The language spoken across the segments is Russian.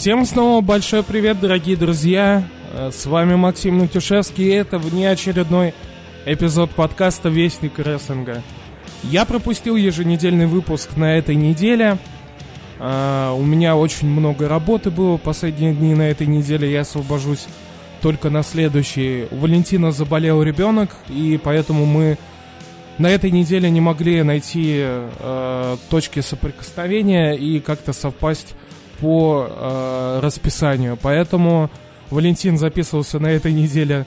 Всем снова большой привет, дорогие друзья. Э, С вами Максим Натюшевский, и это внеочередной эпизод подкаста «Вестник рестлинга». Я пропустил еженедельный выпуск на этой неделе. Э, У меня очень много работы было последние дни на этой неделе. Я освобожусь только на следующий. У Валентина заболел ребенок, и поэтому мы на этой неделе не могли найти э, точки соприкосновения и как-то совпасть по э, расписанию. Поэтому Валентин записывался на этой неделе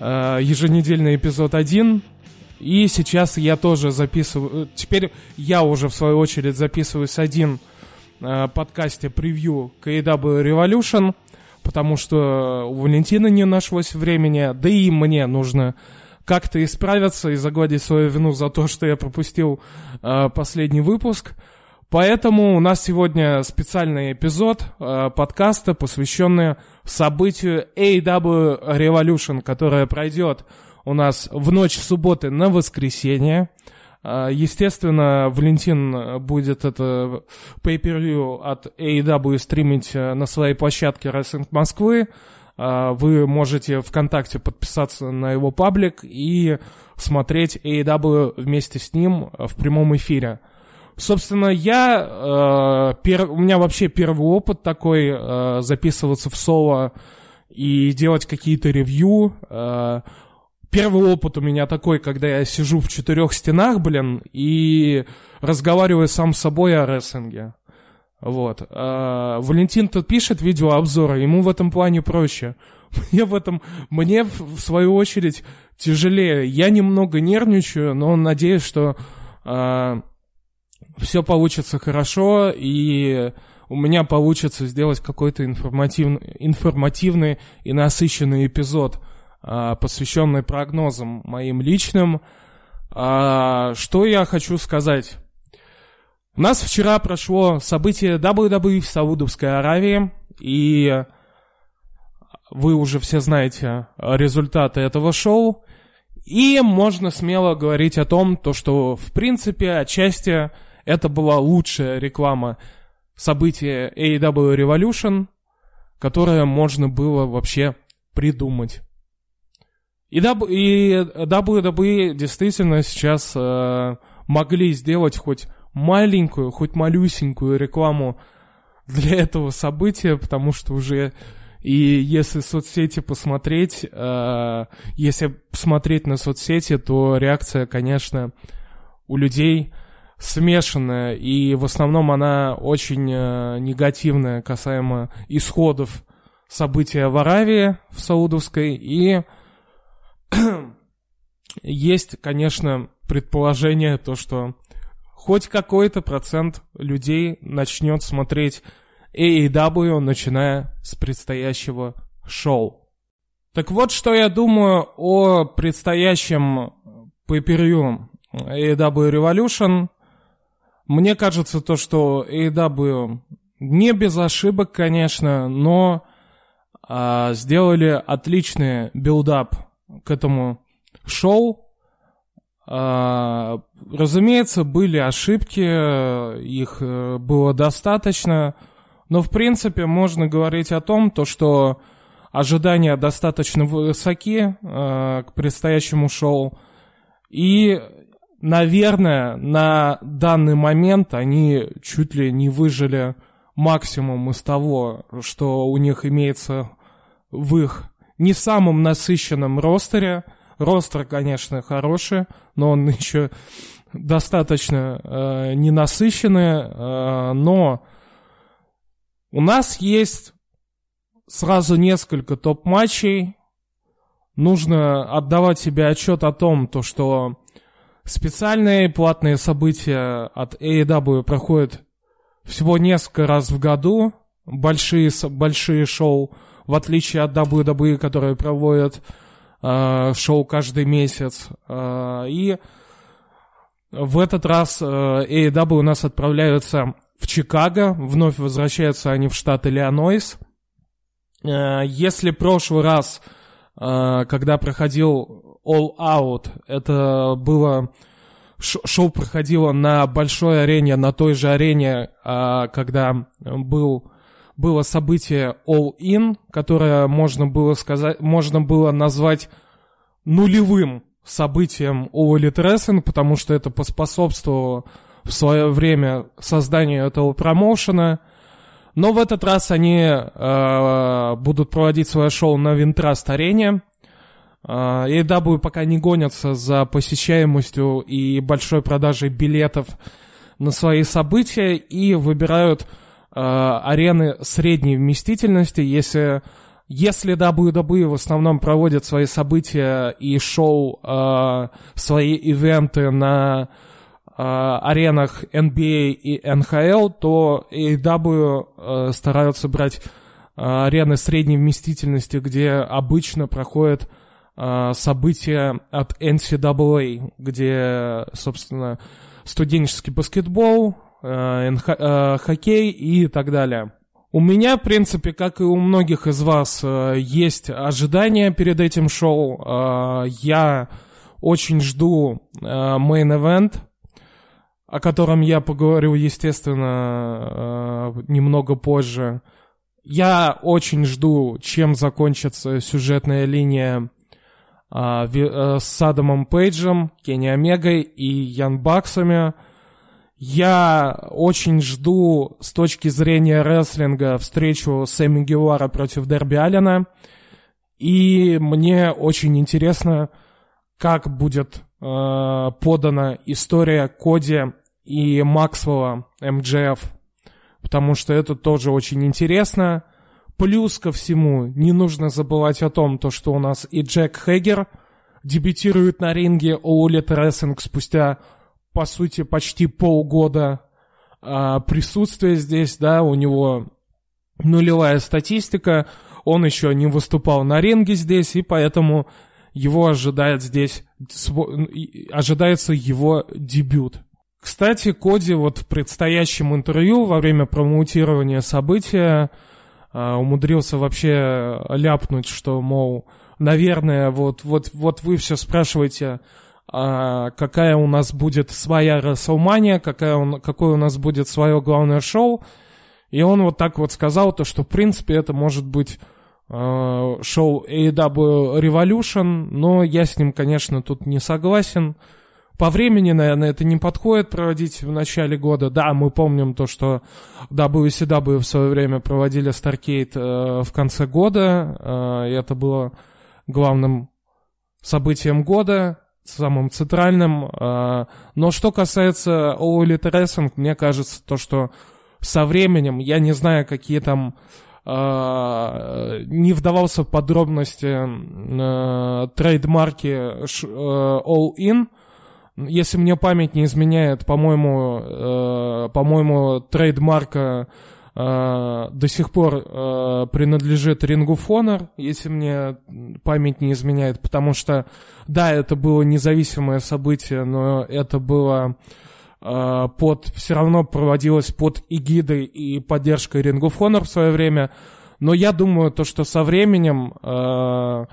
э, еженедельный эпизод 1. И сейчас я тоже записываю... Теперь я уже, в свою очередь, записываюсь один э, подкасте превью KW Revolution, потому что у Валентина не нашлось времени, да и мне нужно как-то исправиться и загладить свою вину за то, что я пропустил э, последний выпуск. Поэтому у нас сегодня специальный эпизод э, подкаста, посвященный событию AW Revolution, которое пройдет у нас в ночь субботы на воскресенье. Э, естественно, Валентин будет это pay-per-view от AEW стримить э, на своей площадке Wrestling Москвы. Э, Вы можете ВКонтакте подписаться на его паблик и смотреть AEW вместе с ним в прямом эфире. Собственно, я... Э, пер... У меня вообще первый опыт такой, э, записываться в соло и делать какие-то ревью. Э, первый опыт у меня такой, когда я сижу в четырех стенах, блин, и разговариваю сам с собой о рестлинге. Вот. Э, Валентин тут пишет видеообзоры, ему в этом плане проще. Мне в этом, мне в свою очередь тяжелее. Я немного нервничаю, но надеюсь, что все получится хорошо, и у меня получится сделать какой-то информативный, информативный и насыщенный эпизод, а, посвященный прогнозам моим личным. А, Что я хочу сказать? У нас вчера прошло событие WWE в Саудовской Аравии, и вы уже все знаете результаты этого шоу. И можно смело говорить о том, то, что в принципе отчасти это была лучшая реклама события AEW Revolution, которое можно было вообще придумать. И, W- и WWE действительно сейчас э, могли сделать хоть маленькую, хоть малюсенькую рекламу для этого события, потому что уже и если соцсети посмотреть, э, если посмотреть на соцсети, то реакция, конечно, у людей смешанная, и в основном она очень э, негативная касаемо исходов события в Аравии, в Саудовской, и есть, конечно, предположение, то, что хоть какой-то процент людей начнет смотреть AEW, начиная с предстоящего шоу. Так вот, что я думаю о предстоящем pay-per-view AEW Revolution. Мне кажется то, что AEW не без ошибок, конечно, но а, сделали отличный build-up к этому шоу. А, разумеется, были ошибки, их э, было достаточно, но в принципе можно говорить о том, то, что ожидания достаточно высоки э, к предстоящему шоу. И, наверное, на данный момент они чуть ли не выжили максимум из того, что у них имеется в их не самом насыщенном ростере. Ростер, конечно, хороший, но он еще достаточно э, ненасыщенный, э, но у нас есть сразу несколько топ-матчей. Нужно отдавать себе отчет о том, то, что специальные платные события от AEW проходят всего несколько раз в году. Большие, большие шоу, в отличие от WWE, которые проводят э, шоу каждый месяц. Э, и в этот раз э, AEW у нас отправляются в Чикаго, вновь возвращаются они в штат Иллинойс. Э, Если прошлый раз, э, когда проходил All Out, это было шоу проходило на большой арене, на той же арене, а, когда был было событие All In, которое можно было сказать, можно было назвать нулевым событием All Elite Wrestling, потому что это поспособствовало в свое время созданию этого промоушена. Но в этот раз они э, будут проводить свое шоу на Винтраст Э, AEW пока не гонятся за посещаемостью и большой продажей билетов на свои события и выбирают э, арены средней вместительности. Если, если WWE в основном проводят свои события и шоу, э, свои ивенты на э, аренах NBA и NHL, то AEW э, стараются брать э, арены средней вместительности, где обычно проходят события от NCAA, где, собственно, студенческий баскетбол, э, э, хоккей и так далее. У меня, в принципе, как и у многих из вас, э, есть ожидания перед этим шоу. Э, я очень жду э, main event, о котором я поговорю, естественно, э, немного позже. Я очень жду, чем закончится сюжетная линия а, э, с Садомом Пейджем, Кенни Омегой и Ян Баксами. Я очень жду с точки зрения рестлинга встречу Сэмми Гевара против Дерби Аллена. И мне очень интересно, как будет э, подана история Коди и Максвелла МДФ. Потому что это тоже очень интересно. Плюс ко всему, не нужно забывать о том, то, что у нас и Джек Хэггер дебютирует на ринге All Wrestling спустя, по сути, почти полгода а, присутствия здесь, да, у него нулевая статистика, он еще не выступал на ринге здесь, и поэтому его ожидает здесь, ожидается его дебют. Кстати, Коди вот в предстоящем интервью во время промоутирования события умудрился вообще ляпнуть, что, мол, наверное, вот, вот, вот вы все спрашиваете, а, какая у нас будет своя Расселмания, какая он, какое у нас будет свое главное шоу. И он вот так вот сказал, то, что, в принципе, это может быть э, шоу AEW Revolution, но я с ним, конечно, тут не согласен. По времени, наверное, это не подходит проводить в начале года. Да, мы помним то, что WCW в свое время проводили Starcade э, в конце года, э, и это было главным событием года, самым центральным. Э, но что касается All Elite Wrestling, мне кажется, то, что со временем, я не знаю, какие там Uh, не вдавался в подробности uh, трейдмарки uh, All In, если мне память не изменяет, по-моему, э, по-моему, трейдмарка э, до сих пор э, принадлежит of Honor, если мне память не изменяет, потому что, да, это было независимое событие, но это было э, под, все равно проводилось под эгидой и поддержкой of Honor в свое время, но я думаю, то, что со временем э,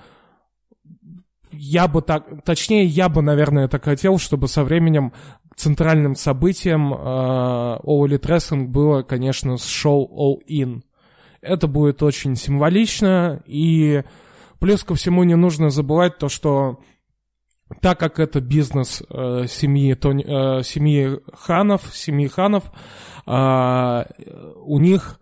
я бы так, точнее, я бы, наверное, так хотел, чтобы со временем центральным событием э, All Elite Wrestling было, конечно, шоу All In. Это будет очень символично, и плюс ко всему не нужно забывать то, что так как это бизнес э, семьи, Тони, э, семьи Ханов, семьи Ханов, э, у них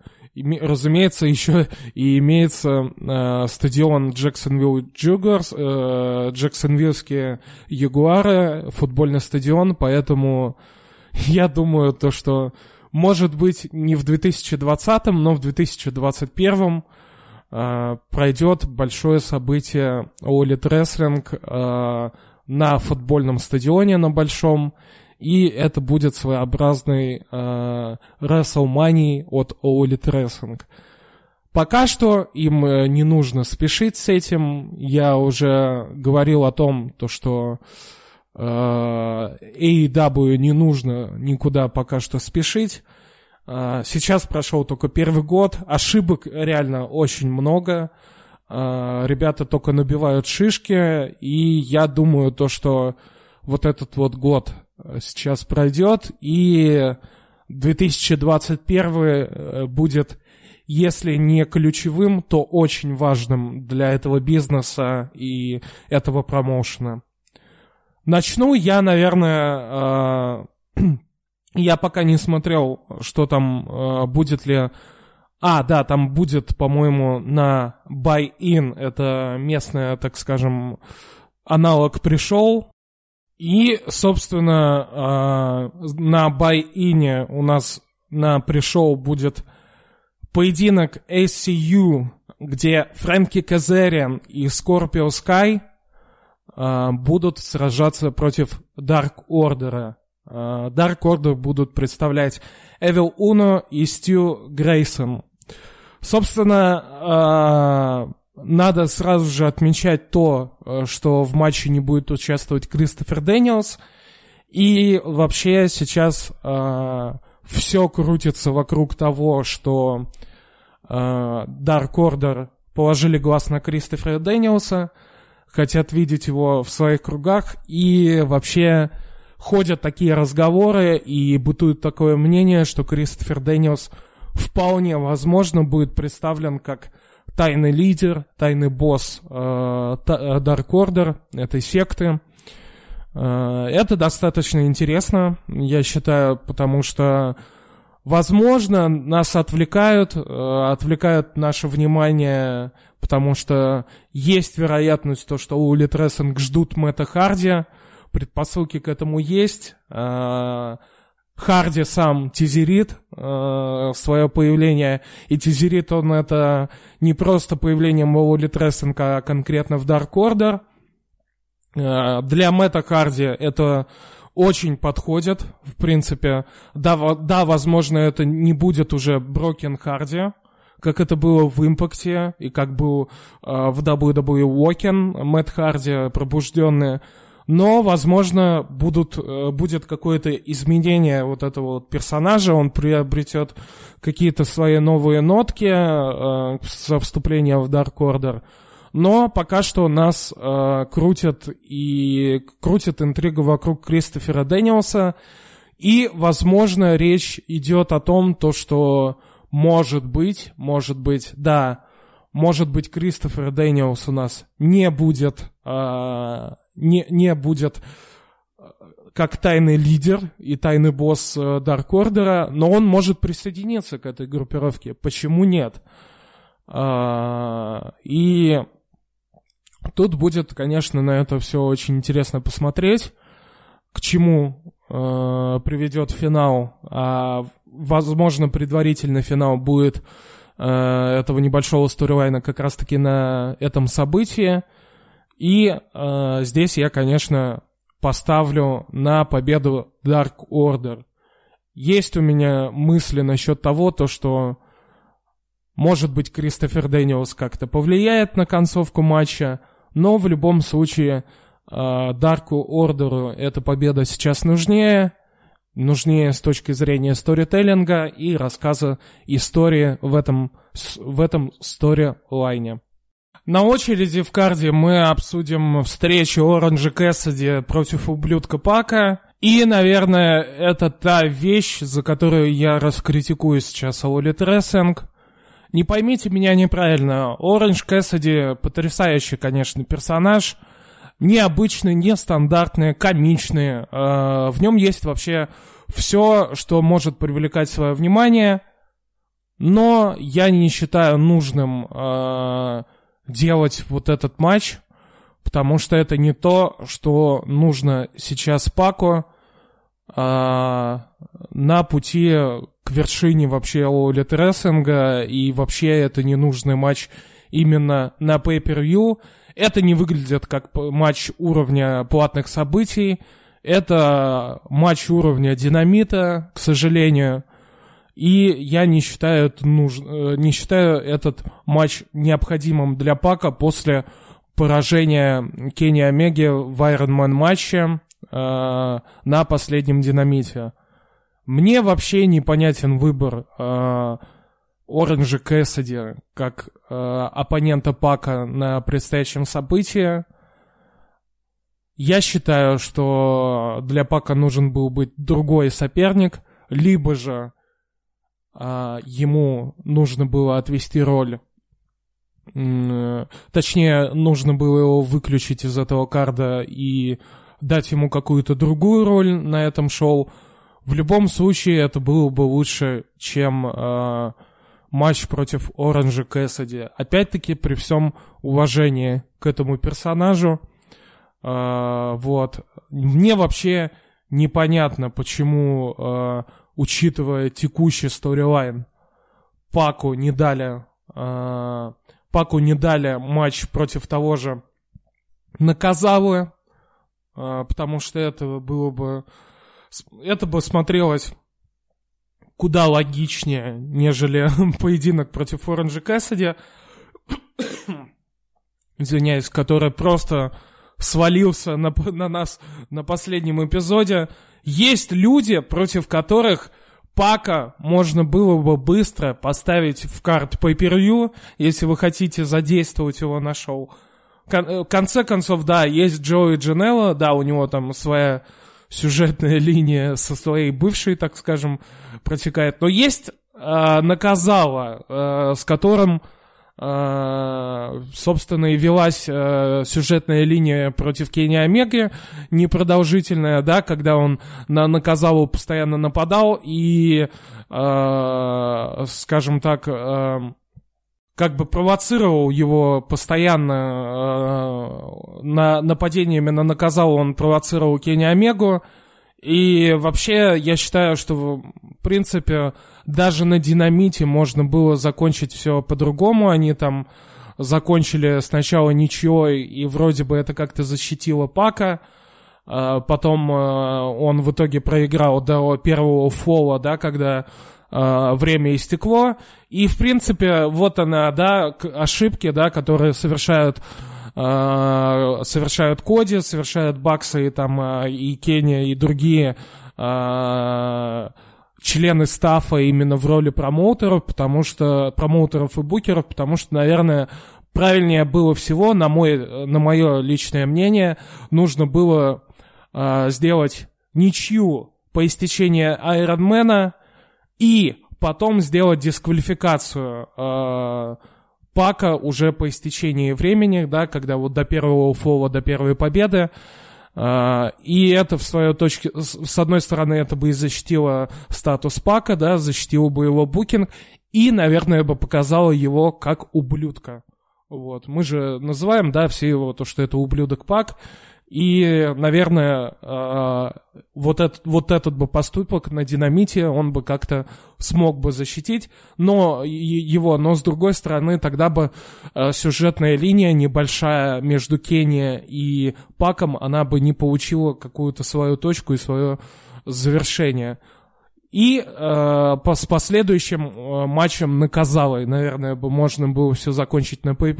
разумеется, еще и имеется э, стадион Джексонвилл Джугерс, э, Джексонвиллские Ягуары, футбольный стадион, поэтому я думаю, то, что может быть не в 2020, но в 2021 э, пройдет большое событие All Wrestling э, на футбольном стадионе, на большом, и это будет своеобразный э, WrestleMania от All Elite Wrestling. Пока что им э, не нужно спешить с этим. Я уже говорил о том, то, что э, AEW не нужно никуда пока что спешить. Э, сейчас прошел только первый год. Ошибок реально очень много. Э, ребята только набивают шишки. И я думаю, то, что вот этот вот год сейчас пройдет, и 2021 э, будет если не ключевым, то очень важным для этого бизнеса и этого промоушена. Начну я, наверное, э, я пока не смотрел, что там э, будет ли... А, да, там будет, по-моему, на Buy-In, это местная, так скажем, аналог pre-show. И, собственно, э, на Buy-In у нас на pre-show будет поединок SCU, где Фрэнки Казериан и Скорпио Скай э, будут сражаться против Dark Order. Э, Dark Order будут представлять Эвил Уно и Стю Грейсон. Собственно, надо сразу же отмечать то, э, что в матче не будет участвовать Кристофер Дэниелс. И вообще сейчас э, все крутится вокруг того, что э, Dark Order положили глаз на Кристофера Дэниелса, хотят видеть его в своих кругах, и вообще ходят такие разговоры, и бытует такое мнение, что Кристофер Дэниелс вполне возможно будет представлен как тайный лидер, тайный босс э, Dark Order, этой секты. Э, это достаточно интересно, я считаю, потому что, возможно, нас отвлекают, э, отвлекают наше внимание, потому что есть вероятность то, что у Литресинг ждут Мэтта Харди, предпосылки к этому есть. Харди сам тизерит э, свое появление, и тизерит он это не просто появлением в Литресинга, а конкретно в Dark Order – Э, для Мэтта Харди это очень подходит, в принципе. Да, да, возможно, это не будет уже Брокен Харди, как это было в Импакте, и как был э, в WWE Walken, Мэтт Харди пробужденные. Но, возможно, будут, э, будет какое-то изменение вот этого вот персонажа, он приобретет какие-то свои новые нотки э, со вступления в Dark Order. Но пока что нас э, крутят и крутит интрига вокруг Кристофера Дэниелса. И, возможно, речь идет о том, то, что может быть, может быть, да, может быть, Кристофер Дэниелс у нас не будет, э, не, не будет э, как тайный лидер и тайный босс э, Dark Order а, но он может присоединиться к этой группировке. Почему нет? А, и Тут будет, конечно, на это все очень интересно посмотреть, к чему э, приведет финал. А, возможно, предварительный финал будет этого небольшого сторилайна как раз-таки на этом событии. И э, здесь я, конечно, поставлю на победу Dark Order. Есть у меня мысли насчет того, то, что может быть Кристофер Дэниелс как-то повлияет на концовку матча, но в любом случае э, Ордеру эта победа сейчас нужнее, нужнее с точки зрения сторителлинга и рассказа истории в этом, в этом сторилайне. На очереди в карде мы обсудим встречу Оранжа Кэссиди против ублюдка Пака. И, наверное, это та вещь, за которую я раскритикую сейчас All Wrestling. Не поймите меня неправильно, Оранж Кэссиди потрясающий, конечно, персонаж, необычный, нестандартный, комичный. Э, в нем есть вообще все, что может привлекать свое внимание, но я не считаю нужным э, делать вот этот матч, потому что это не то, что нужно сейчас Пако э, на пути к вершине вообще All Рестлинга, и вообще это ненужный матч именно на Pay-Per-View. Это не выглядит как матч уровня платных событий, это матч уровня динамита, к сожалению. И я не считаю, это нуж... Э, не считаю этот матч необходимым для Пака после поражения Кенни Омеги в Iron Man матче э, на последнем динамите. Мне вообще непонятен выбор э, Оранжа Кэссиди как э, оппонента Пака на предстоящем событии. Я считаю, что для Пака нужен был быть другой соперник, либо же ему нужно было отвести роль точнее, нужно было его выключить из этого карда и дать ему какую-то другую роль на этом шоу. В любом случае, это было бы лучше, чем э, матч против Оранжа Кэссиди. Опять-таки, при всем уважении к этому персонажу, э, вот, мне вообще непонятно, почему, э, учитывая текущий сторилайн, Паку не дали, э, Паку не дали матч против того же Наказавы, э, потому что это было бы, это бы смотрелось куда логичнее, нежели поединок против Оранжа Кэссиди, извиняюсь, который просто свалился на, на нас на последнем эпизоде. Есть люди, против которых Пака можно было бы быстро поставить в карт по если вы хотите задействовать его на шоу. Э, в конце концов, да, есть Джои Джанелло, да, у него там своя сюжетная линия со своей бывшей, так скажем, протекает. Но есть э, Наказала, э, с которым собственно, и велась uh, сюжетная линия против Кенни Омеги, непродолжительная, да, когда он на Наказаву постоянно нападал и, uh, скажем так, как бы провоцировал его постоянно на нападениями на Наказаву, он провоцировал Кенни Омегу, и вообще, я считаю, что, в принципе, даже на динамите можно было закончить все по-другому. Они там закончили сначала ничего, и вроде бы это как-то защитило Пака. А потом а, он в итоге проиграл до первого фола, да, когда а, время истекло. И, в принципе, вот она, да, ошибки, да, которые совершают совершают Коди, совершают Баксы и там э, и Кения и другие э, члены стафа именно в роли промоутеров, потому что промоутеров и букеров, потому что, наверное, правильнее было всего, на, мой, на мое личное мнение, нужно было э, сделать ничью по истечении Айронмена и потом сделать дисквалификацию э, Пака уже по истечении времени, да, когда вот до первого фола, до первой победы, Uh, и это в свою точке, с одной стороны, это бы и защитило статус Пака, да, защитило бы его букинг, и, наверное, бы показало его как ублюдка. Вот, мы же называем, да, все его, то, что это ублюдок Пак, и, наверное, э, вот, этот, вот этот бы поступок на динамите он бы как-то смог бы защитить, но его, но с другой стороны, тогда бы э, сюжетная линия небольшая между Кения и Паком, она бы не получила какую-то свою точку и свое завершение. И э, по, с последующим э, матчем на Казалой, наверное, бы можно было все закончить на pay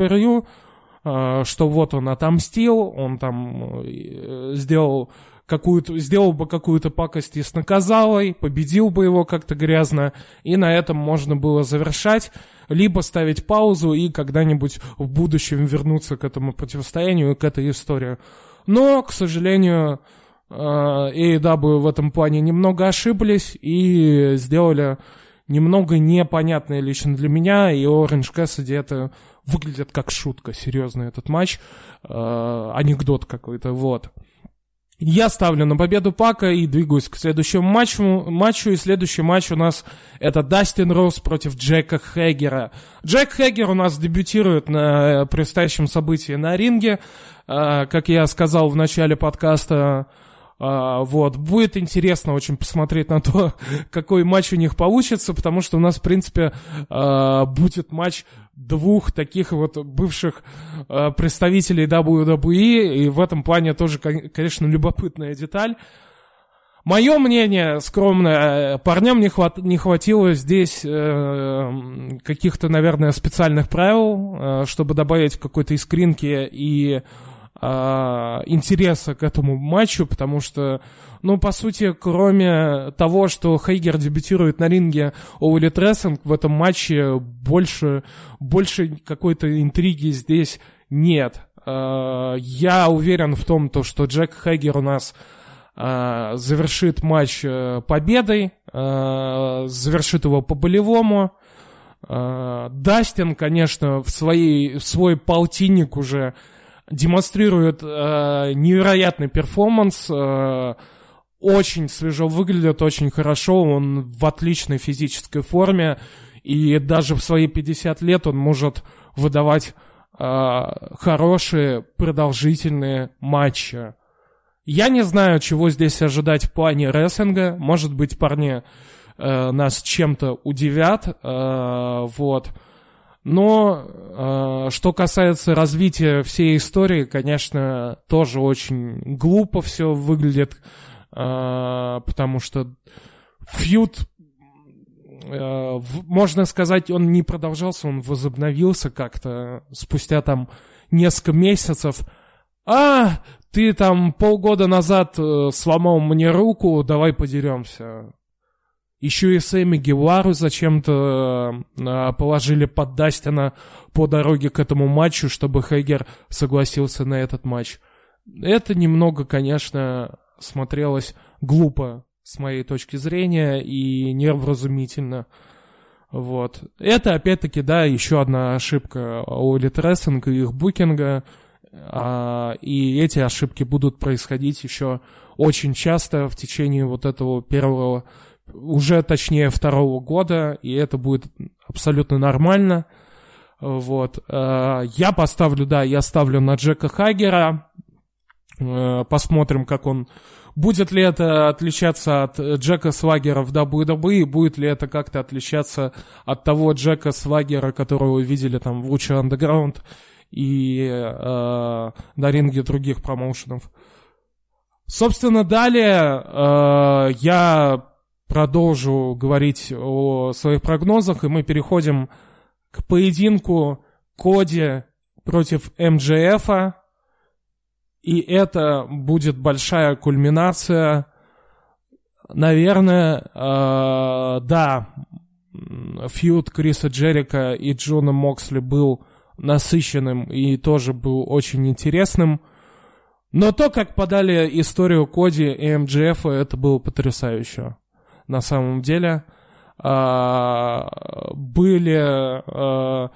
что вот он отомстил, он там э, сделал какую-то, сделал бы какую-то пакость и с наказалой, победил бы его как-то грязно, и на этом можно было завершать, либо ставить паузу и когда-нибудь в будущем вернуться к этому противостоянию к этой истории. Но, к сожалению, э, AEW в этом плане немного ошиблись и сделали немного непонятное лично для меня, и Orange Cassidy это выглядит как шутка, серьезно, этот матч, э, анекдот какой-то, вот. Я ставлю на победу Пака и двигаюсь к следующему матчу, матчу. И следующий матч у нас это Дастин Роуз против Джека Хэггера. Джек Хэггер у нас дебютирует на предстоящем событии на ринге. Э, как я сказал в начале подкаста, а, вот, будет интересно очень посмотреть на то, какой матч у них получится, потому что у нас, в принципе, а, будет матч двух таких вот бывших а, представителей WWE, и в этом плане тоже, конечно, любопытная деталь. Мое мнение скромное, парням не, хват, не хватило здесь э, каких-то, наверное, специальных правил, э, чтобы добавить какой-то искринки и интереса к этому матчу, потому что, ну, по сути, кроме того, что Хейгер дебютирует на ринге All Elite Wrestling, в этом матче больше, больше какой-то интриги здесь нет. А, я уверен в том, то, что Джек Хейгер у нас э, завершит матч э, победой, завершит его по-болевому. Дастин, конечно, в, своей, в свой полтинник уже демонстрирует э, невероятный перформанс, э, очень свежо выглядит, очень хорошо, он в отличной физической форме, и даже в свои 50 лет он может выдавать э, хорошие, продолжительные матчи. Я не знаю, чего здесь ожидать в плане рестлинга. Может быть, парни э, нас чем-то удивят. Э, вот. Но э, что касается развития всей истории, конечно, тоже очень глупо все выглядит, э, потому что фьюд, э, можно сказать, он не продолжался, он возобновился как-то спустя там несколько месяцев. А, ты там полгода назад э, сломал мне руку, давай подеремся. Еще и Сэмми Гевару зачем-то э, положили под Дастина по дороге к этому матчу, чтобы Хейгер согласился на этот матч. Это немного, конечно, смотрелось глупо с моей точки зрения и невразумительно. Вот. Это, опять-таки, да, еще одна ошибка Elite Wrestling и их букинга. А, и эти ошибки будут происходить еще очень часто в течение вот этого первого уже точнее второго года, и это будет абсолютно нормально. Вот. Э, я поставлю, да, я ставлю на Джека Хагера. Э, посмотрим, как он... Будет ли это отличаться от Джека Свагера в WWE, будет ли это как-то отличаться от того Джека Свагера, которого видели там в Луче Underground и э, на ринге других промоушенов. Собственно, далее э, я продолжу говорить о своих прогнозах, и мы переходим к поединку Коди против МджФа. И это будет большая кульминация. Наверное, э, да, фьюд Криса Джерика и Джона Моксли был насыщенным и тоже был очень интересным. Но то, как подали историю Коди и МджФ, это было потрясающе на самом деле. А, были... А,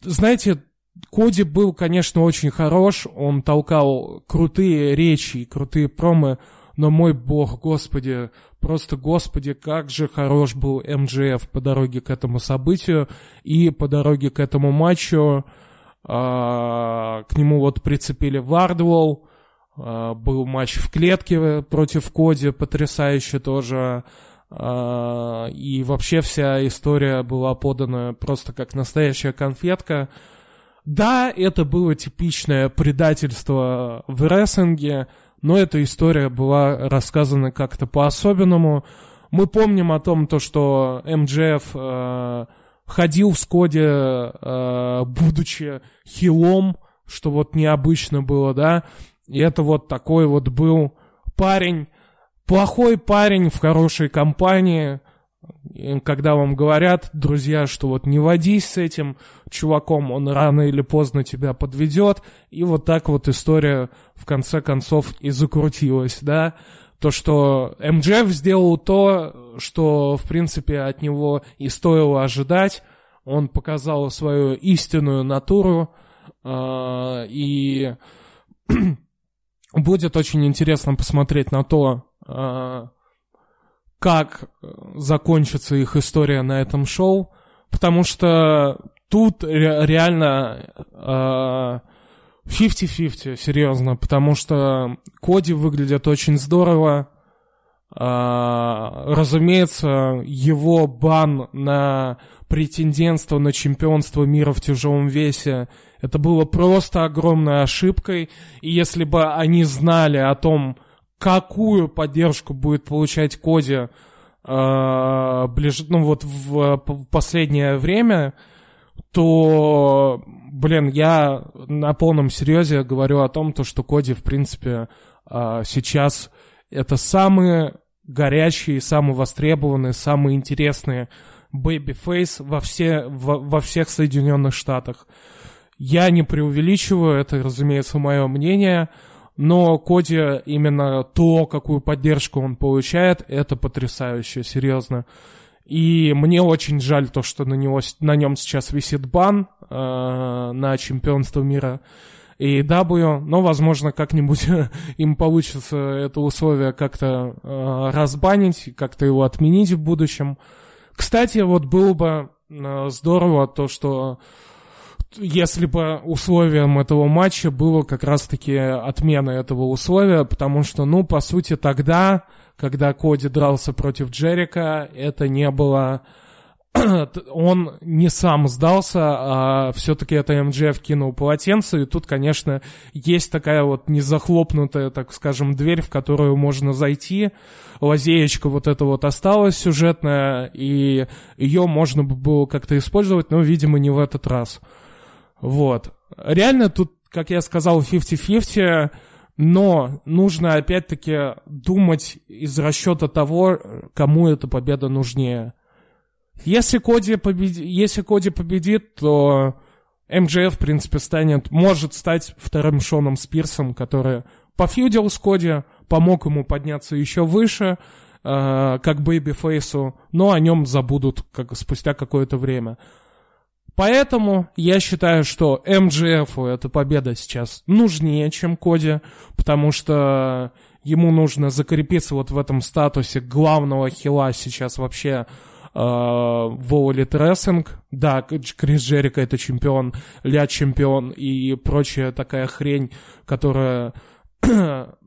знаете, Коди был, конечно, очень хорош, он толкал крутые речи и крутые промы, но мой бог, господи, просто господи, как же хорош был МЖФ по дороге к этому событию и по дороге к этому матчу. А, к нему вот прицепили Вардвол, а, был матч в клетке против Коди, потрясающе тоже. А, и вообще вся история была подана просто как настоящая конфетка. Да, это было типичное предательство в рестлинге, но эта история была рассказана как-то по-особенному. Мы помним о том, то, что МДФ э, ходил с Коди, э, будучи хилом, что вот необычно было, да, и это вот такой вот был парень, плохой парень в хорошей компании, когда вам говорят, друзья, что вот не водись с этим чуваком, он рано или поздно тебя подведет, и вот так вот история в конце концов и закрутилась, да, то, что МДФ сделал то, что, в принципе, от него и стоило ожидать, он показал свою истинную натуру, э, и будет очень интересно посмотреть на то, э, как закончится их история на этом шоу, потому что тут реально 50-50, э, серьезно, потому что Коди выглядит очень здорово, разумеется, его бан на претендентство на чемпионство мира в тяжелом весе это было просто огромной ошибкой. И если бы они знали о том, какую поддержку будет получать Коди э, ближ... ну вот в, в последнее время, то, блин, я на полном серьезе говорю о том, то, что Коди, в принципе, э, сейчас это самые горячие, самые востребованные, самые интересные babyface во, все, во, во всех Соединенных Штатах. Я не преувеличиваю, это, разумеется, мое мнение, но Коди именно то, какую поддержку он получает, это потрясающе, серьезно. И мне очень жаль то, что на, него, на нем сейчас висит бан э, на чемпионство мира AEW, но, возможно, как-нибудь им получится это условие как-то э, разбанить, как-то его отменить в будущем. Кстати, вот было бы э, здорово то, что если бы условием этого матча было как раз-таки отмена этого условия, потому что, ну, по сути, тогда, когда Коди дрался против Джерика, это не было... Он не сам сдался, а все-таки это МДФ кинул полотенце, и тут, конечно, есть такая вот незахлопнутая, так скажем, дверь, в которую можно зайти. Лазеечка вот эта вот осталась сюжетная, и ее можно было как-то использовать, но, видимо, не в этот раз. Вот. Реально тут, как я сказал, 50-50, но нужно опять-таки думать из расчета того, кому эта победа нужнее. Если Коди, победи... Если Коди победит, то МДФ, в принципе, станет, может стать вторым Шоном Спирсом, который пофьюдил с Коди, помог ему подняться еще выше, э, как Бэйби-фейсу, но о нем забудут как, спустя какое-то время. Поэтому я считаю, что MJF эта победа сейчас нужнее, чем Коди, потому что ему нужно закрепиться вот в этом статусе главного хила сейчас вообще э, в All Elite Да, Крис Джерико это чемпион, Ля чемпион и прочая такая хрень, которая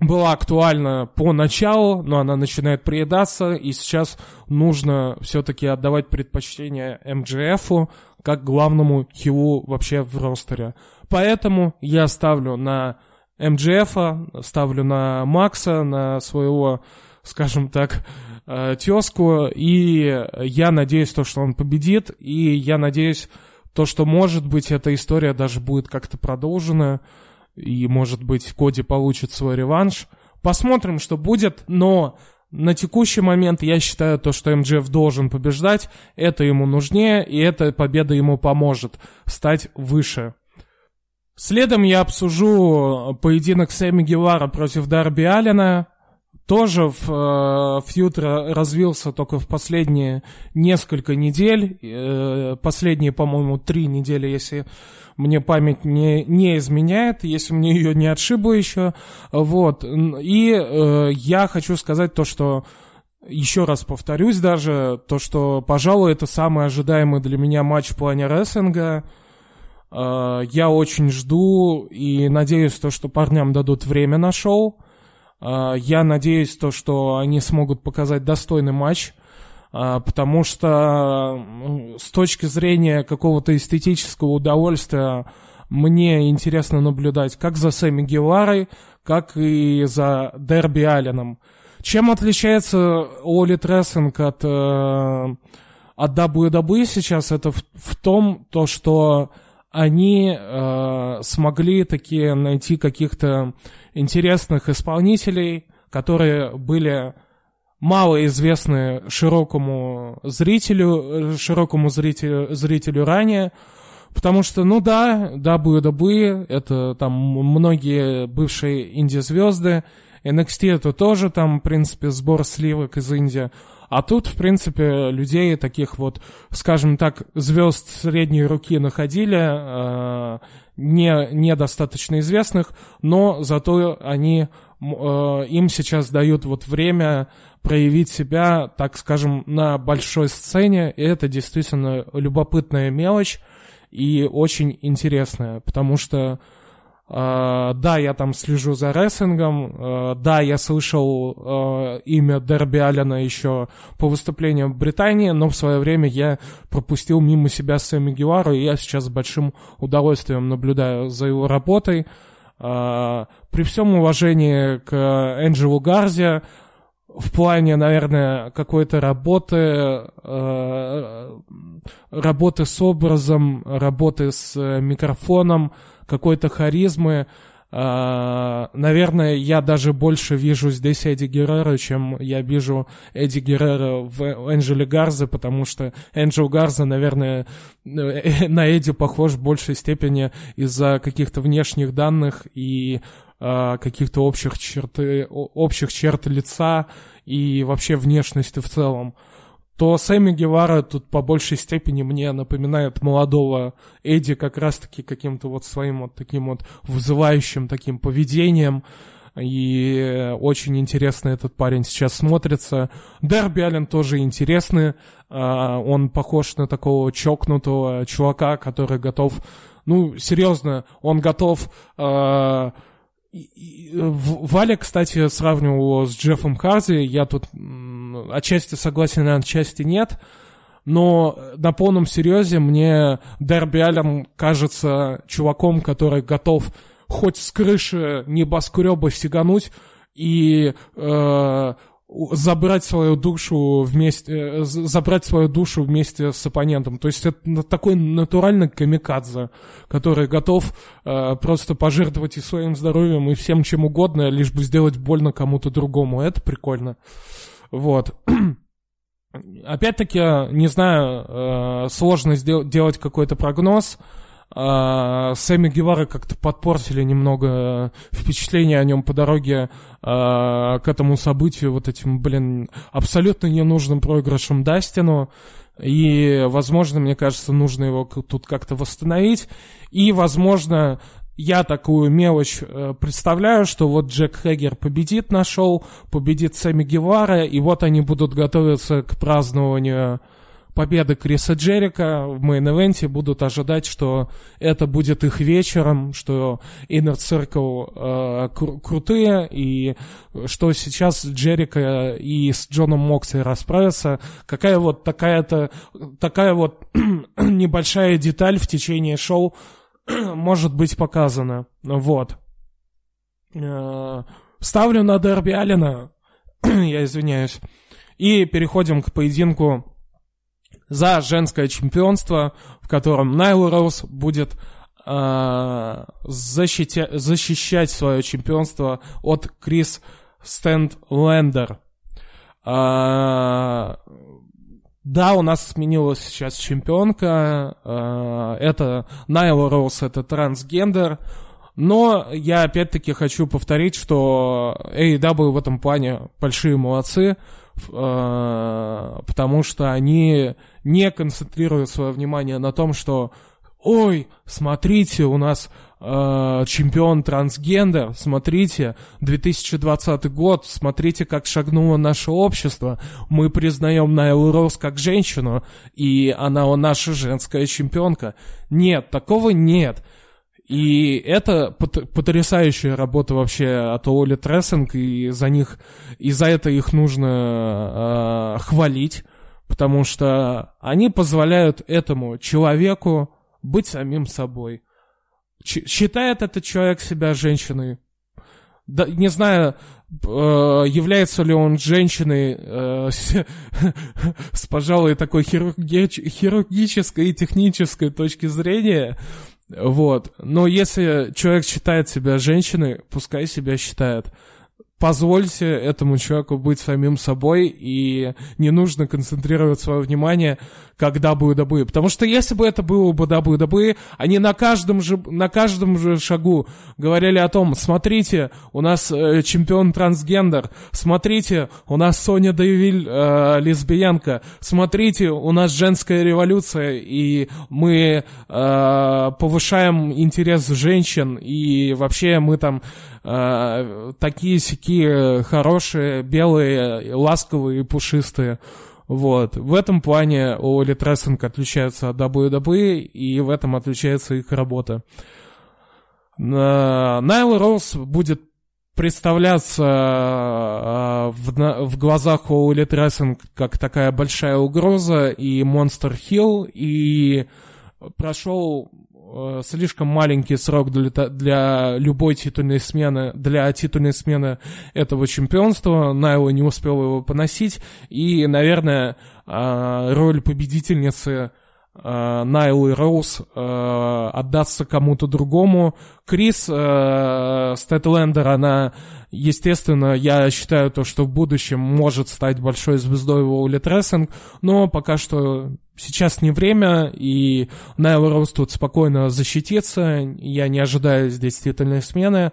была актуальна по началу, но она начинает приедаться, и сейчас нужно все-таки отдавать предпочтение МГФу как главному хилу вообще в ростере. Поэтому я ставлю на МГФа, ставлю на Макса, на своего, скажем так, э, тезку, и я надеюсь то, что он победит, и я надеюсь то, что, может быть, эта история даже будет как-то продолжена, и, может быть, Коди получит свой реванш. Посмотрим, что будет, но на текущий момент я считаю то, что МДФ должен побеждать, это ему нужнее, и эта победа ему поможет стать выше. Следом я обсужу поединок Сэмми Гевара против Дарби Аллена тоже в, э, фьюд развился только в последние несколько недель, э, последние, по-моему, три недели, если мне память не, не изменяет, если мне ее не отшибло еще, вот, и э, я хочу сказать то, что еще раз повторюсь даже, то, что, пожалуй, это самый ожидаемый для меня матч в плане рестлинга, я очень жду и надеюсь то, что парням дадут время на шоу, я надеюсь, то, что они смогут показать достойный матч, а, потому что с точки зрения какого-то эстетического удовольствия мне интересно наблюдать как за Сэмми Геварой, как и за Дерби Алленом. Чем отличается Оли Трессинг от, э, от WWE сейчас? Это в, в том, то, что они э, смогли таки найти каких-то интересных исполнителей, которые были мало известны широкому зрителю, широкому зрителю, зрителю ранее, потому что, ну да, WWE, это там многие бывшие инди-звезды, NXT это тоже там, в принципе, сбор сливок из Индии, а тут, в принципе, людей таких вот, скажем так, звезд средней руки находили, э, не, недостаточно известных, но зато они, э, им сейчас дают вот время проявить себя, так скажем, на большой сцене, и это действительно любопытная мелочь и очень интересная, потому что Uh, да, я там слежу за рестлингом, uh, да, я слышал uh, имя Дерби Аллена еще по выступлениям в Британии, но в свое время я пропустил мимо себя Сэмми Гевару, и я сейчас с большим удовольствием наблюдаю за его работой. При всем уважении к Энджелу Гарзе, в плане, наверное, какой-то работы, работы с образом, работы с микрофоном, какой-то харизмы. Uh, наверное, я даже больше вижу здесь Эдди Геррера, чем я вижу Эдди Геррера в Энджеле Гарзе, потому что Энджел Гарза, наверное, на Эдди похож в большей степени из-за каких-то внешних данных и uh, каких-то общих черты, общих черт лица и вообще внешности в целом то Сэмми Гевара тут по большей степени мне напоминает молодого Эдди как раз-таки каким-то вот своим вот таким вот вызывающим таким поведением. И очень интересно этот парень сейчас смотрится. Дерби Аллен тоже интересный. А, он похож на такого чокнутого чувака, который готов... Ну, серьезно, он готов а, Валя, кстати, сравнивал его с Джеффом Харди. Я тут отчасти согласен, а отчасти нет. Но на полном серьезе мне Дерби Аллен кажется чуваком, который готов хоть с крыши небоскреба сигануть и э, забрать свою душу вместе, э, забрать свою душу вместе с оппонентом. То есть это такой натуральный камикадзе, который готов э, просто пожертвовать и своим здоровьем, и всем чем угодно, лишь бы сделать больно кому-то другому. Это прикольно. Вот. Опять-таки, не знаю, э, сложно сдел- делать какой-то прогноз. Uh, Сэмми Гевара как-то подпортили немного впечатление о нем по дороге к этому событию, вот этим, блин, абсолютно ненужным проигрышем Дастину. И, возможно, мне кажется, нужно его тут как-то восстановить. И, возможно, я такую мелочь э, представляю, что вот Джек Хэггер победит на шоу, победит Сэмми Гевара, и вот они будут готовиться к празднованию победы Криса Джерика в мейн-эвенте будут ожидать, что это будет их вечером, что Inner Circle э, кру- крутые, и что сейчас Джерика и с Джоном Мокси расправятся. Какая вот такая-то, такая вот небольшая деталь в течение шоу может быть показана. Вот. Э, ставлю на Дерби Алина. Я извиняюсь. И переходим к поединку за женское чемпионство, в котором Найл Роуз будет э, защитя, защищать свое чемпионство от Крис Стэндлендер. Э, да, у нас сменилась сейчас чемпионка. Э, это Найл Роуз, это трансгендер. Но я опять-таки хочу повторить, что AEW в этом плане большие молодцы. Э, потому что они не концентрируют свое внимание на том, что ой, смотрите, у нас э, чемпион трансгендер, смотрите, 2020 год, смотрите, как шагнуло наше общество, мы признаем Найлу Роуз как женщину, и она наша женская чемпионка. Нет, такого нет. И это потрясающая работа вообще от All Elite Wrestling, и за них, и за это их нужно э, хвалить, потому что они позволяют этому человеку быть самим собой. Считает этот человек себя женщиной? Да, не знаю, э, является ли он женщиной э, с, с, пожалуй, такой хирурги- хирургической и технической точки зрения, вот. Но если человек считает себя женщиной, пускай себя считает позвольте этому человеку быть самим собой, и не нужно концентрировать свое внимание как WWE. Потому что если бы это было бы WWE, они на каждом же, на каждом же шагу говорили о том, смотрите, у нас э, чемпион трансгендер, смотрите, у нас Соня Дейвиль э, лесбиянка, смотрите, у нас женская революция, и мы э, повышаем интерес женщин, и вообще мы там э, такие хорошие, белые, ласковые пушистые. Вот. В этом плане Elite Wrestling отличается от WWE, и в этом отличается их работа. Найл Роуз будет представляться в, в глазах Elite Wrestling как такая большая угроза и Monster Hill, и прошел слишком маленький срок для, для любой титульной смены, для титульной смены этого чемпионства. Найла не успел его поносить. И, наверное, э, роль победительницы э, Найл и Роуз э, отдастся кому-то другому. Крис э, Стэтлендер, она, естественно, я считаю то, что в будущем может стать большой звездой в Олит Рестлинг, но пока что сейчас не время, и Найл Роуз тут спокойно защитится, я не ожидаю здесь титульной смены.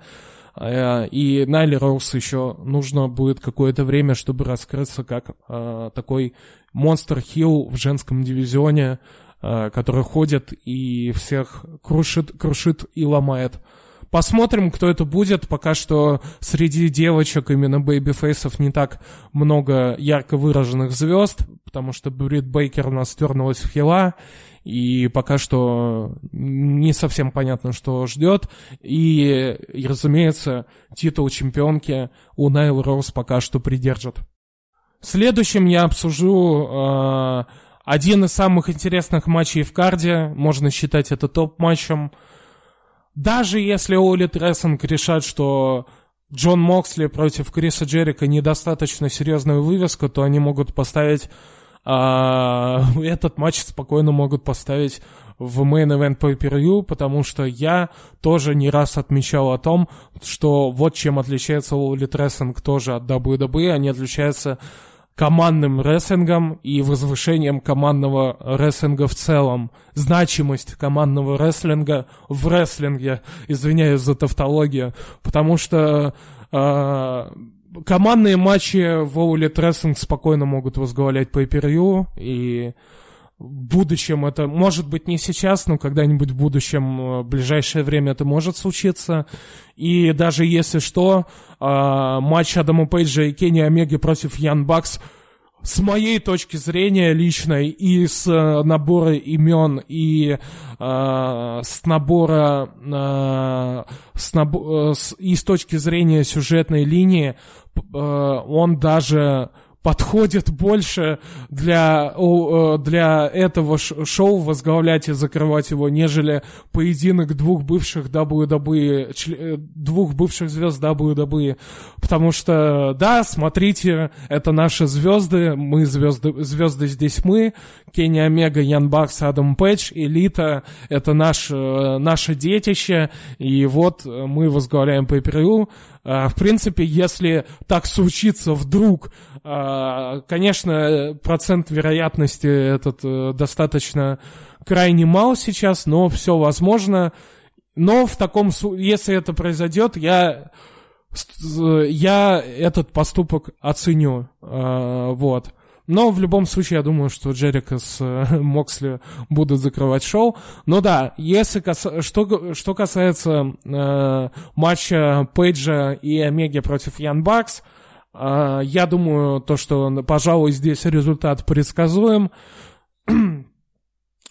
Э, и Найли Роуз еще нужно будет какое-то время, чтобы раскрыться как э, такой монстр heel в женском дивизионе, э, который ходит и всех крушит, крушит и ломает. Посмотрим, кто это будет. Пока что среди девочек именно бэйби-фейсов не так много ярко выраженных звезд, потому что Брит Бейкер у нас тернулась в хила, и пока что не совсем понятно, что ждет. И, и разумеется, титул чемпионки у Найл Роуз пока что придержит. Следующим я обсужу э, один из самых интересных матчей в карде. Можно считать это топ-матчем. Даже если All Elite Wrestling решат, что Джон Моксли против Криса Джерика недостаточно серьезная вывеска, то они могут поставить а, этот матч спокойно могут поставить в main event pay per view, потому что я тоже не раз отмечал о том, что вот чем отличается Elite Wrestling тоже от WWE, они отличаются командным рестлингом и возвышением командного рестлинга в целом. Значимость командного рестлинга в рестлинге, извиняюсь за тавтологию, потому что э, командные матчи в All Elite спокойно могут возглавлять per и в будущем это, может быть, не сейчас, но когда-нибудь в будущем, э, в ближайшее время это может случиться. И даже если что, э, матч Адама Пейджа и Кенни Омеги против Ян Бакс с моей точки зрения личной и с э, набора имен и э, с набора с наб, э, с, и с точки зрения сюжетной линии он даже подходит больше для, э, для этого шоу возглавлять и закрывать его, нежели поединок двух бывших WWE, э, двух бывших звезд WWE. Потому что, да, смотрите, это наши звезды, мы звезды, звезды здесь мы, Кенни Омега, Ян Бакс, Адам Пэтч, Элита, это наш, э, наше детище, и вот мы возглавляем pay в принципе, если так случится вдруг, а, конечно, процент вероятности этот э, достаточно крайне мал сейчас, но все возможно. Но в таком если это произойдет, я я этот поступок оценю, а, вот. Но в любом случае, я думаю, что Джерика с э, Моксли будут закрывать шоу. Но да, если кас... что, что касается э, матча Пейджа и Омеги против Ян Бакс, э, я думаю, то, что, пожалуй, здесь результат предсказуем.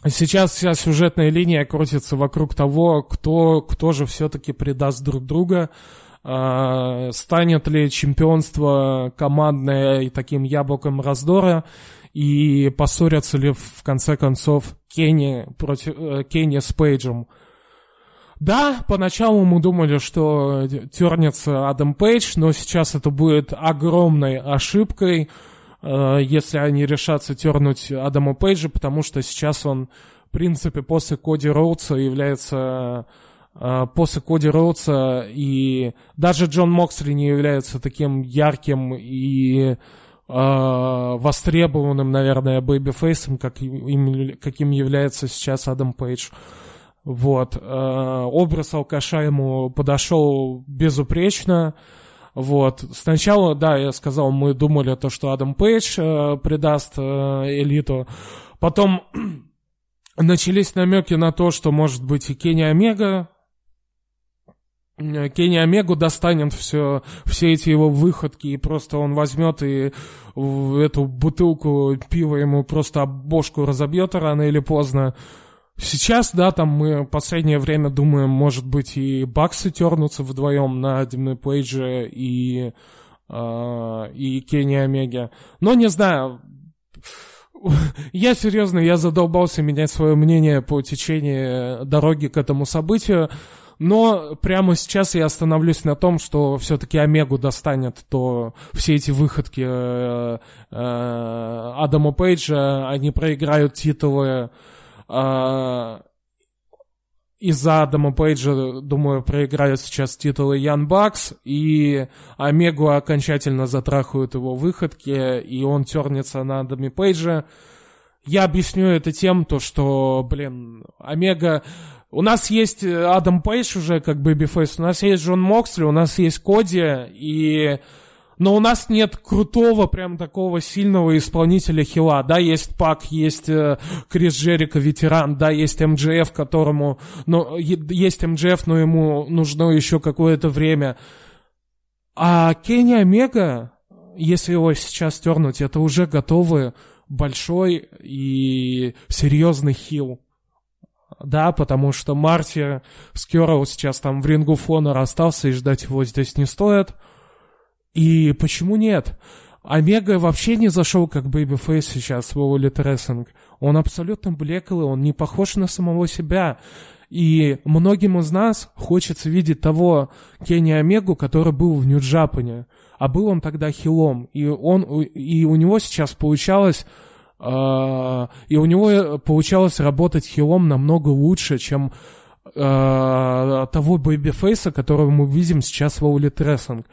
Сейчас вся сюжетная линия крутится вокруг того, кто, кто же все-таки предаст друг друга. А, станет ли чемпионство командное и таким яблоком раздора, и поссорятся ли в конце концов Кенни, против, э, Кенни с Пейджем. Да, поначалу мы думали, что тернется Адам Пейдж, но сейчас это будет огромной ошибкой, э, если они решатся тернуть Адама Пейджа, потому что сейчас он, в принципе, после Коди Роудса является а, после Коди Роудса, и даже Джон Моксли не является таким ярким и э, востребованным, наверное, бэйби-фейсом, как, им, каким является сейчас Адам Пейдж. Вот. Э, образ алкаша ему подошел безупречно. Вот. Сначала, да, я сказал, мы думали то, что Адам Пейдж э, предаст э, элиту. Потом начались намеки на то, что может быть и Кенни Омега Э, Кенни Омегу достанет все, все эти его выходки, и просто он возьмет и эту бутылку пива ему просто об бошку разобьет рано или поздно. Сейчас, да, там мы в последнее время думаем, может быть, и Баксы тернутся вдвоем на Димны Пейджа и, э, и Кенни Омеге. Но не знаю, я серьезно, я задолбался менять свое мнение по течению дороги к этому событию. Но прямо сейчас я остановлюсь на том, что все-таки Омегу достанет, то все эти выходки э, э, Адама Пейджа, они проиграют титулы из-за Адама Пейджа, думаю, проиграют сейчас титулы Young Bucks, и Омегу окончательно затрахают его выходки, и он тернется на Адаме Пейджа. Я объясню это тем, то, что, блин, Омега... У нас есть Адам Пейдж уже как babyface, у нас есть Джон Моксли, у нас есть Коди, и но у нас нет крутого, прям такого сильного исполнителя хила. Да, есть Пак, есть э, Крис Джерика, ветеран, да, есть МДФ, которому, но есть МДФ, но ему нужно еще какое-то время. А Кенни Омега, если его сейчас тернуть, это уже готовый большой и серьезный хил. Да, потому что Марти Скёрл сейчас там в Ring of Honor остался, и ждать его здесь не стоит. И почему нет? Омега вообще не зашел как babyface сейчас в All Wrestling. Он абсолютно блеклый, он не похож на самого себя. И многим из нас хочется видеть того Кенни Омегу, который был в Нью-Джапане. А был он тогда хилом. И, он, и у него сейчас получалось... Э, и у него получалось работать хилом намного лучше, чем э, того бэйби-фейса, которого мы видим сейчас в All Wrestling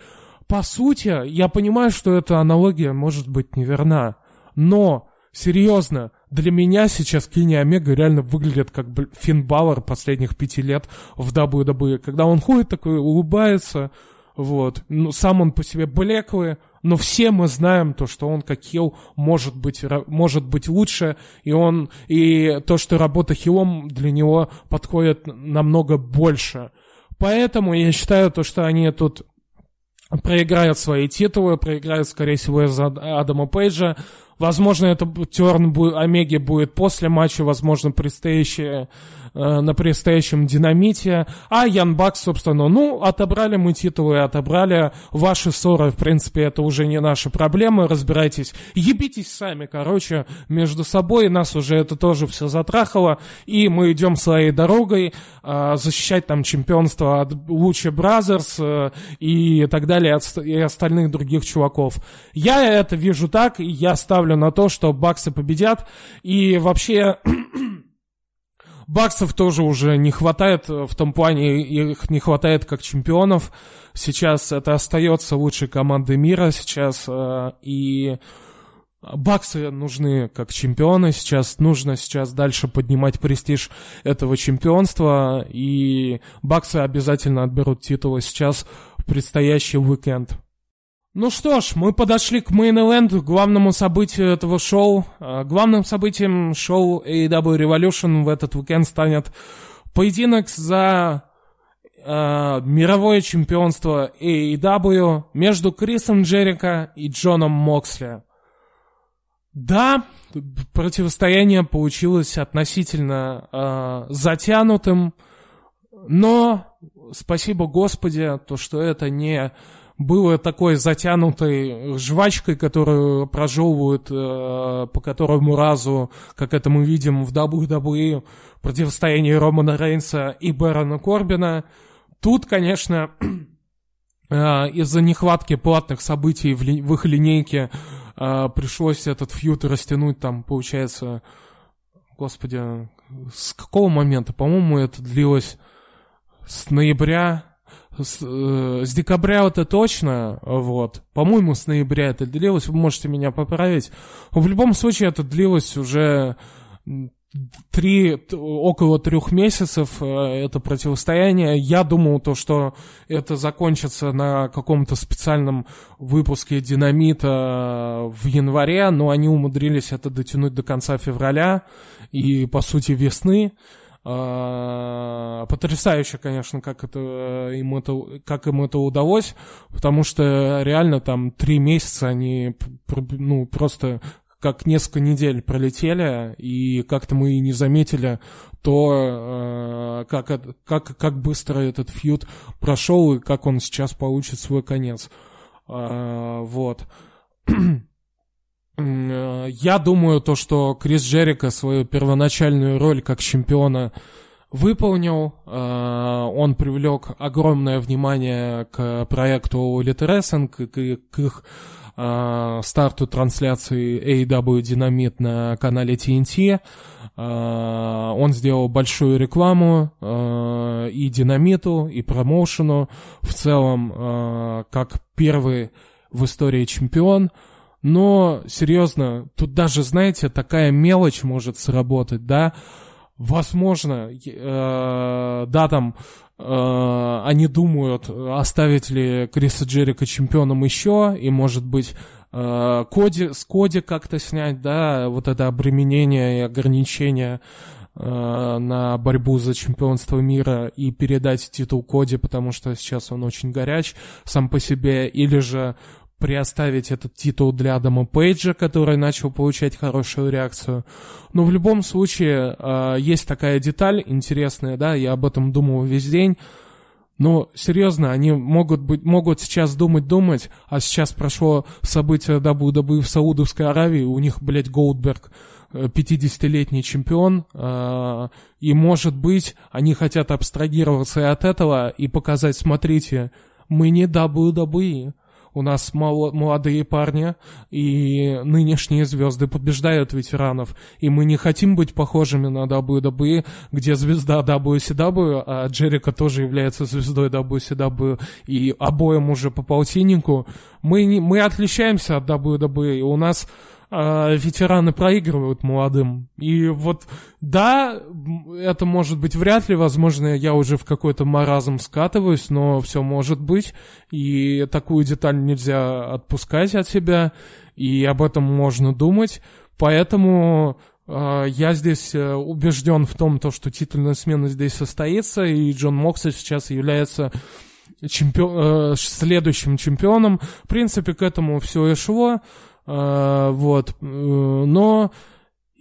по сути, я понимаю, что эта аналогия может быть неверна, но, серьезно, для меня сейчас Кенни Омега реально выглядит как Финн Балор последних пяти лет в WWE, когда он ходит такой, улыбается, вот, ну, сам он по себе блеклый, но все мы знаем то, что он как heel может быть, может быть лучше, и он, и то, что работа хилом для него подходит намного больше. Поэтому я считаю то, что они тут проиграют свои титулы, проиграют, скорее всего, из-за Адама Пейджа. Возможно, это терн Омеги будет после матча, возможно, предстоящее Э, на предстоящем динамите. А Ян Бакс, собственно, ну, отобрали мы титулы, отобрали ваши ссоры, в принципе, это уже не наши проблемы, разбирайтесь, ебитесь сами, короче, между собой, нас уже это тоже все затрахало, и мы идем своей дорогой, э, защищать там чемпионство от Lucha Brothers э, и так далее, и остальных других чуваков. Я это вижу так, я ставлю на то, что Баксы победят, и вообще Баксов тоже уже не хватает э, в том плане, их не хватает как чемпионов. Сейчас это остается лучшей командой мира сейчас, э, и Баксы нужны как чемпионы сейчас, нужно сейчас дальше поднимать престиж этого чемпионства, и Баксы обязательно отберут титулы сейчас в предстоящий уикенд. Ну что ж, мы подошли к мейн-эвенту, главному событию этого шоу. А, главным событием шоу AEW Revolution в этот уикенд станет поединок за э, мировое чемпионство AEW между Крисом Джерика и Джоном Моксли. Да, противостояние получилось относительно э, затянутым, но спасибо Господи, то что это не было такой затянутой жвачкой, которую прожевывают э, по которому разу, как это мы видим в WWE, противостоянии Романа Рейнса и Бэрона Корбина. Тут, конечно, э, из-за нехватки платных событий в их линейке э, пришлось этот фьют растянуть там, получается, господи, с какого момента? По-моему, это длилось с ноября с, э, с декабря это точно, вот. По-моему, с ноября это длилось, вы можете меня поправить. В любом случае, это длилось уже три, около трех месяцев э, это противостояние. Я думал то, что это закончится на каком-то специальном выпуске «Динамита» в январе, но они умудрились это дотянуть до конца февраля и, по сути, весны. А, потрясающе, конечно, как это им это, как им это удалось, потому что реально там три месяца они ну просто как несколько недель пролетели, и как-то мы и не заметили то, э, как, как, как быстро этот фьюд прошел, и как он сейчас получит свой конец. Э, вот. Э, я думаю, то, что Крис Джерика свою первоначальную роль как чемпиона выполнил. Э, он привлек огромное внимание к проекту Elite Wrestling, к, их э, старту трансляции AEW Dynamite на канале TNT. он сделал большую рекламу и динамиту, и промоушену. В целом, как первый в истории чемпион. Но, серьезно, тут даже, знаете, такая мелочь может сработать, да? Возможно, э, да, там э, они думают, оставить ли Криса Джерика чемпионом еще, и, может быть, э, Коди, с Коди как-то снять, да, вот это обременение и ограничение э, на борьбу за чемпионство мира и передать титул Коди, потому что сейчас он очень горяч сам по себе, или же приоставить этот титул для Адама Пейджа, который начал получать хорошую реакцию. Но в любом случае э, есть такая деталь интересная, да, я об этом думал весь день. Но серьезно, они могут быть, могут сейчас думать-думать, а сейчас прошло событие WWE в Саудовской Аравии, у них, блядь, Голдберг 50-летний чемпион, э, и, может быть, они хотят абстрагироваться и от этого и показать, смотрите, мы не WWE, у нас мало, молодые парни и нынешние звезды побеждают ветеранов. И мы не хотим быть похожими на WWE, где звезда WCW, а Джерика тоже является звездой WCW, и обоим уже по полтиннику. Мы, не, мы отличаемся от WWE, и у нас э, ветераны проигрывают молодым. И вот, да, это может быть вряд ли, возможно, я уже в какой-то маразм скатываюсь, но все может быть, и такую деталь нельзя отпускать от себя, и об этом можно думать, поэтому э, я здесь э, убежден в том, то, что титульная смена здесь состоится, и Джон Моксли сейчас является чемпион, э, следующим чемпионом. В принципе, к этому все и шло. Э, вот. Э, но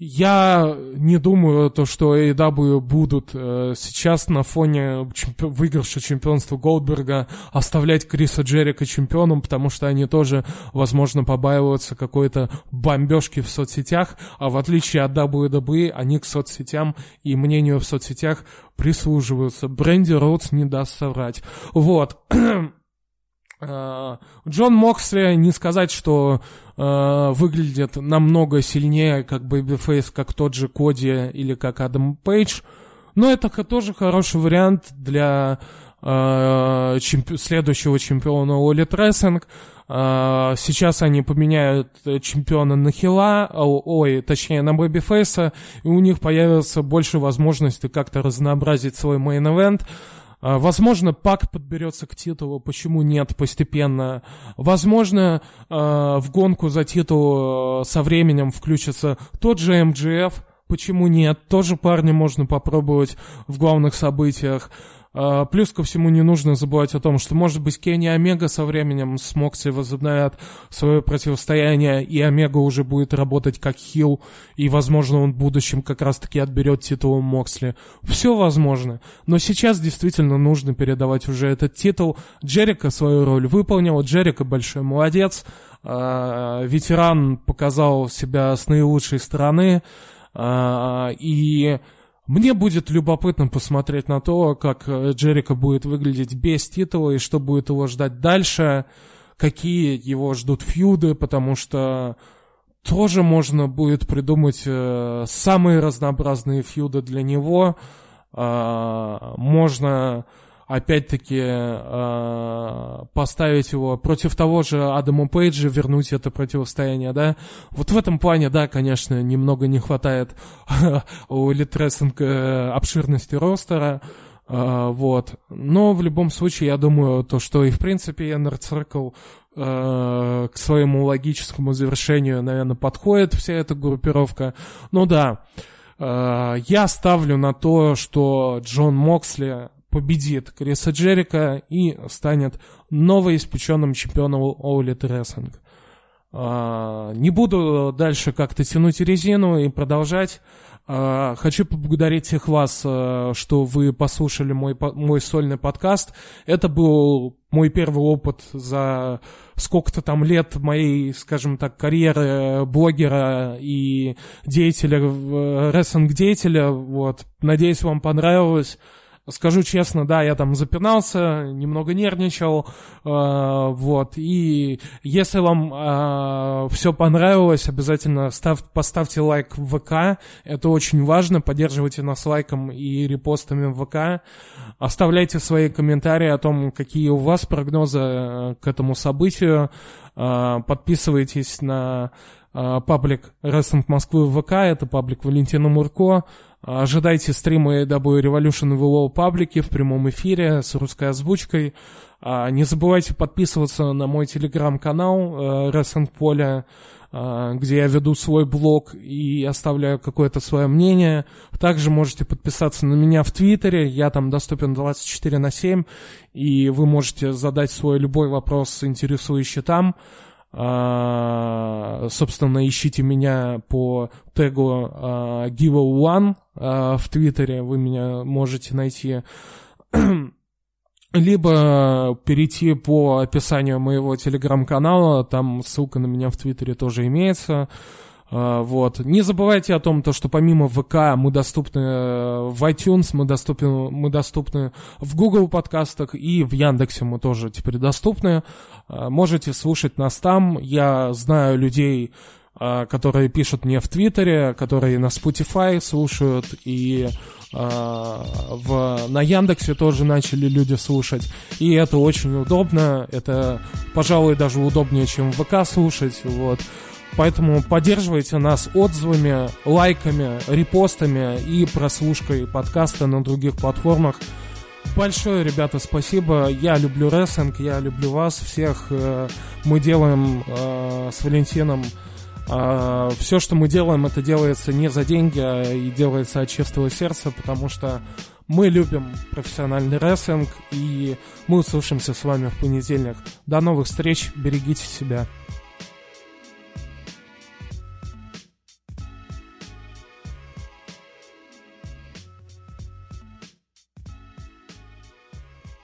я не думаю, то, что AEW будут э, сейчас на фоне чемпи- выигрыша чемпионства Голдберга оставлять Криса Джерика чемпионом, потому что они тоже, возможно, побаиваются какой-то бомбежки в соцсетях, а в отличие от WWE, они к соцсетям и мнению в соцсетях прислуживаются. Бренди Роудс не даст соврать. Вот. Э, Джон Моксли, не сказать, что э, выглядит намного сильнее, как babyface, как тот же Коди или как Адам Пейдж, но это тоже хороший вариант для э, чемпи- следующего чемпиона Оли Трессинг. Uh, сейчас они поменяют чемпиона на Хила, ой, точнее на Бэбифейса, и у них появится больше возможностей как-то разнообразить свой main event. А, возможно, Пак подберется к титулу, почему нет, постепенно. Возможно, а, в гонку за титул а, со временем включится тот же MJF, почему нет, тоже парня можно попробовать в главных событиях. А, плюс ко всему не нужно забывать о том, что, может быть, Кенни Омега со временем с Моксли возобновят свое противостояние, и Омега уже будет работать как heel, и, возможно, он в будущем как раз-таки отберет титул Моксли. Все возможно. Но сейчас действительно нужно передавать уже этот титул. Джерика свою роль выполнил, Джерика большой молодец, а, ветеран показал себя с наилучшей стороны, а, и мне будет любопытно посмотреть на то, как э, Джерика будет выглядеть без титула и что будет его ждать дальше, какие его ждут фьюды, потому что тоже можно будет придумать э, самые разнообразные фьюды для него. Э, можно опять-таки э, поставить его против того же Адама Пейджа, вернуть это противостояние, да. Вот в этом плане, да, конечно, немного не хватает у Литресинг э, обширности ростера, э, вот. Но в любом случае, я думаю, то, что и в принципе Inner Circle э, к своему логическому завершению, наверное, подходит вся эта группировка. Ну да, э, я ставлю на то, что Джон Моксли победит Криса Джерика и станет новоиспеченным чемпионом All Elite Wrestling. А, не буду дальше как-то тянуть резину и продолжать. А, хочу поблагодарить всех вас, а, что вы послушали мой, мой сольный подкаст. Это был мой первый опыт за сколько-то там лет моей, скажем так, карьеры блогера и деятеля, рестлинг-деятеля. Вот. Надеюсь, вам понравилось. Скажу честно, да, я там запинался, немного нервничал, э, вот, и если вам э, все понравилось, обязательно став, поставьте лайк в ВК, это очень важно, поддерживайте нас лайком и репостами в ВК, оставляйте свои комментарии о том, какие у вас прогнозы э, к этому событию, э, подписывайтесь на э, паблик Wrestling Москвы в ВК, это паблик Валентина Мурко, Ожидайте стримы AW Revolution в его паблике в прямом эфире с русской озвучкой. А, не забывайте подписываться на мой телеграм-канал Wrestling Поле, где я веду свой блог и оставляю какое-то свое мнение. Также можете подписаться на меня в Твиттере, я там доступен 24 на 7, и вы можете задать свой любой вопрос, интересующий там. Uh, собственно, ищите меня по тегу uh, Give uh, в Твиттере, вы меня можете найти. Либо перейти по описанию моего телеграм-канала, там ссылка на меня в Твиттере тоже имеется. Uh, вот. Не забывайте о том, то, что помимо ВК мы доступны э, в iTunes, мы доступны, мы доступны в Google подкастах и в Яндексе мы тоже теперь доступны. А, можете слушать нас там. Я знаю людей, а, которые пишут мне в Твиттере, которые на Spotify слушают, и а, в, на Яндексе тоже начали люди слушать. И это очень удобно. Это, пожалуй, даже удобнее, чем ВК слушать. Вот. Поэтому поддерживайте нас отзывами, лайками, репостами и прослушкой подкаста на других платформах. Большое, ребята, спасибо. Я люблю рестлинг, я люблю вас всех. Э, мы делаем э, с Валентином э, все, что мы делаем, это делается не за деньги, а и делается от чистого сердца, потому что мы любим профессиональный рестлинг, и мы услышимся с вами в понедельник. До новых встреч, берегите себя.